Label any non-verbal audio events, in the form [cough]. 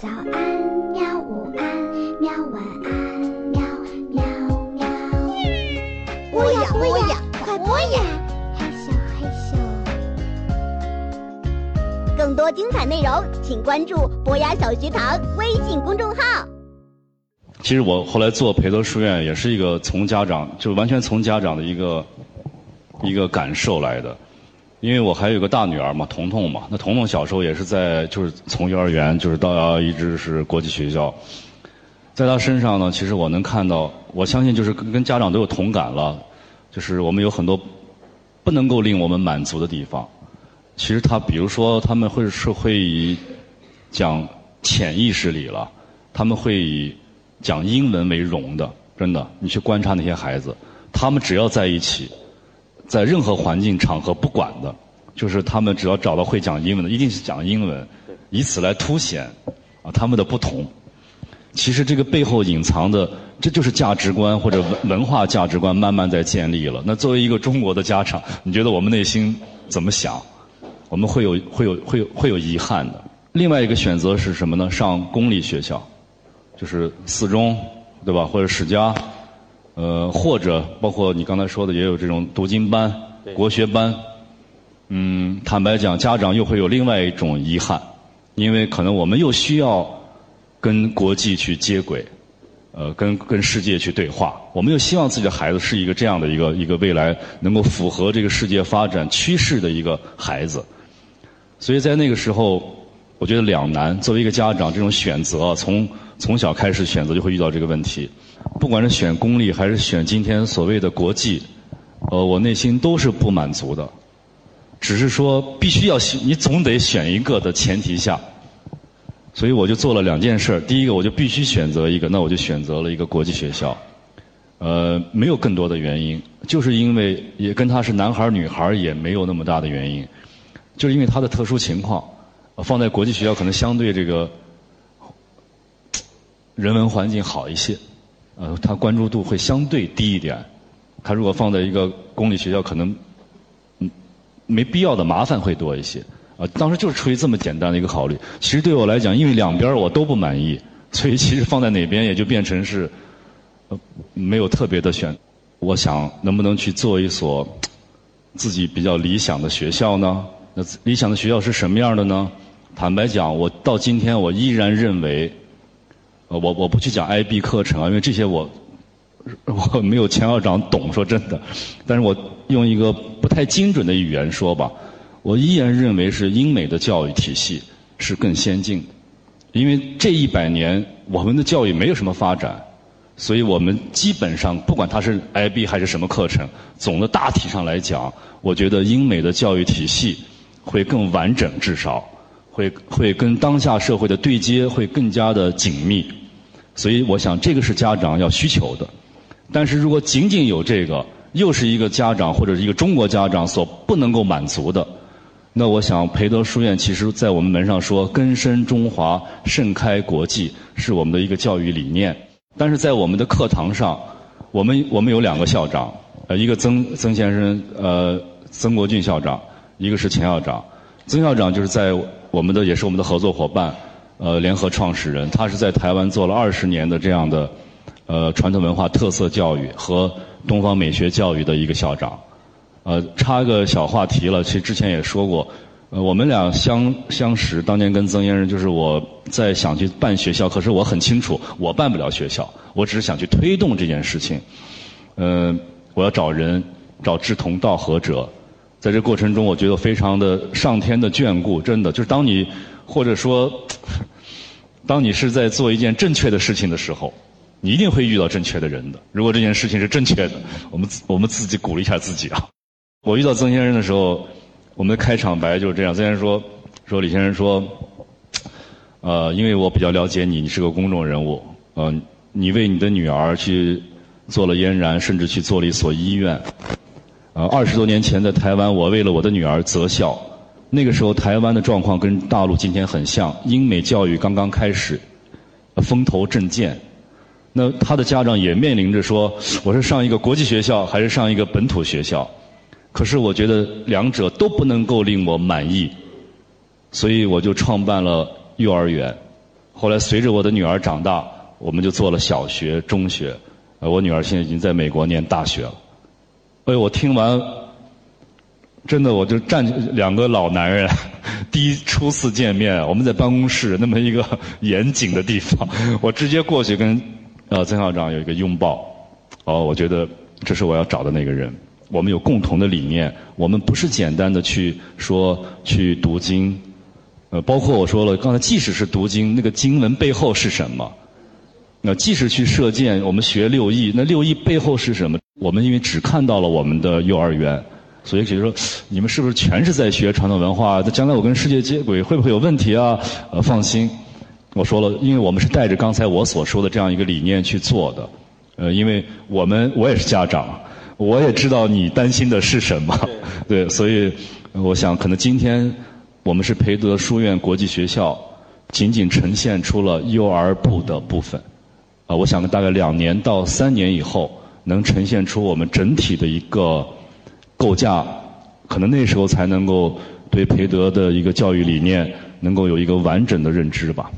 早安喵，午安喵，晚安喵喵喵。播呀播呀，快播呀！嘿咻嘿咻。更多精彩内容，请关注博雅小学堂微信公众号。其实我后来做培德书院，也是一个从家长，就完全从家长的一个一个感受来的。因为我还有个大女儿嘛，彤彤嘛。那彤彤小时候也是在，就是从幼儿园就是到一直是国际学校，在她身上呢，其实我能看到，我相信就是跟跟家长都有同感了，就是我们有很多不能够令我们满足的地方。其实他比如说他们会是会以讲潜意识里了，他们会以讲英文为荣的，真的，你去观察那些孩子，他们只要在一起。在任何环境场合不管的，就是他们只要找到会讲英文的，一定是讲英文，以此来凸显啊他们的不同。其实这个背后隐藏的，这就是价值观或者文文化价值观慢慢在建立了。那作为一个中国的家长，你觉得我们内心怎么想？我们会有会有会有会有遗憾的。另外一个选择是什么呢？上公立学校，就是四中，对吧？或者史家。呃，或者包括你刚才说的，也有这种读经班、国学班。嗯，坦白讲，家长又会有另外一种遗憾，因为可能我们又需要跟国际去接轨，呃，跟跟世界去对话。我们又希望自己的孩子是一个这样的一个一个未来能够符合这个世界发展趋势的一个孩子。所以在那个时候，我觉得两难。作为一个家长，这种选择从从小开始选择就会遇到这个问题。不管是选公立还是选今天所谓的国际，呃，我内心都是不满足的。只是说必须要选，你总得选一个的前提下，所以我就做了两件事。第一个，我就必须选择一个，那我就选择了一个国际学校。呃，没有更多的原因，就是因为也跟他是男孩女孩也没有那么大的原因，就是因为他的特殊情况，放在国际学校可能相对这个人文环境好一些。呃，他关注度会相对低一点。他如果放在一个公立学校，可能嗯没必要的麻烦会多一些。啊，当时就是出于这么简单的一个考虑。其实对我来讲，因为两边我都不满意，所以其实放在哪边也就变成是呃没有特别的选。我想能不能去做一所自己比较理想的学校呢？那理想的学校是什么样的呢？坦白讲，我到今天我依然认为。呃，我我不去讲 IB 课程啊，因为这些我 [laughs] 我没有钱校长懂，说真的。但是我用一个不太精准的语言说吧，我依然认为是英美的教育体系是更先进的，因为这一百年我们的教育没有什么发展，所以我们基本上不管它是 IB 还是什么课程，总的大体上来讲，我觉得英美的教育体系会更完整，至少会会跟当下社会的对接会更加的紧密。所以，我想这个是家长要需求的。但是如果仅仅有这个，又是一个家长或者是一个中国家长所不能够满足的。那我想，培德书院其实在我们门上说“根深中华，盛开国际”是我们的一个教育理念。但是在我们的课堂上，我们我们有两个校长，呃，一个曾曾先生，呃，曾国俊校长，一个是钱校长。曾校长就是在我们的也是我们的合作伙伴。呃，联合创始人，他是在台湾做了二十年的这样的呃传统文化特色教育和东方美学教育的一个校长。呃，插个小话题了，其实之前也说过，呃，我们俩相相识，当年跟曾先生就是我在想去办学校，可是我很清楚我办不了学校，我只是想去推动这件事情。呃，我要找人，找志同道合者，在这过程中，我觉得非常的上天的眷顾，真的就是当你或者说。当你是在做一件正确的事情的时候，你一定会遇到正确的人的。如果这件事情是正确的，我们我们自己鼓励一下自己啊。我遇到曾先生的时候，我们的开场白就是这样。曾先生说：“说李先生说，呃，因为我比较了解你，你是个公众人物，呃，你为你的女儿去做了嫣然，甚至去做了一所医院。二十多年前在台湾，我为了我的女儿择校。”那个时候，台湾的状况跟大陆今天很像，英美教育刚刚开始，风头正劲。那他的家长也面临着说，我是上一个国际学校还是上一个本土学校？可是我觉得两者都不能够令我满意，所以我就创办了幼儿园。后来随着我的女儿长大，我们就做了小学、中学。呃，我女儿现在已经在美国念大学了。哎，我听完，真的我就站两个老男人，第一初次见面，我们在办公室那么一个 [laughs] 严谨的地方，我直接过去跟呃曾校长有一个拥抱。哦，我觉得这是我要找的那个人。我们有共同的理念，我们不是简单的去说去读经，呃，包括我说了，刚才即使是读经，那个经文背后是什么？那即使去射箭，我们学六艺，那六艺背后是什么？我们因为只看到了我们的幼儿园，所以觉得说，你们是不是全是在学传统文化？那将来我跟世界接轨会不会有问题啊？呃，放心，我说了，因为我们是带着刚才我所说的这样一个理念去做的。呃，因为我们我也是家长，我也知道你担心的是什么，对，所以我想可能今天我们是培德书院国际学校，仅仅呈现出了幼儿部的部分。啊，我想大概两年到三年以后，能呈现出我们整体的一个构架，可能那时候才能够对培德的一个教育理念能够有一个完整的认知吧。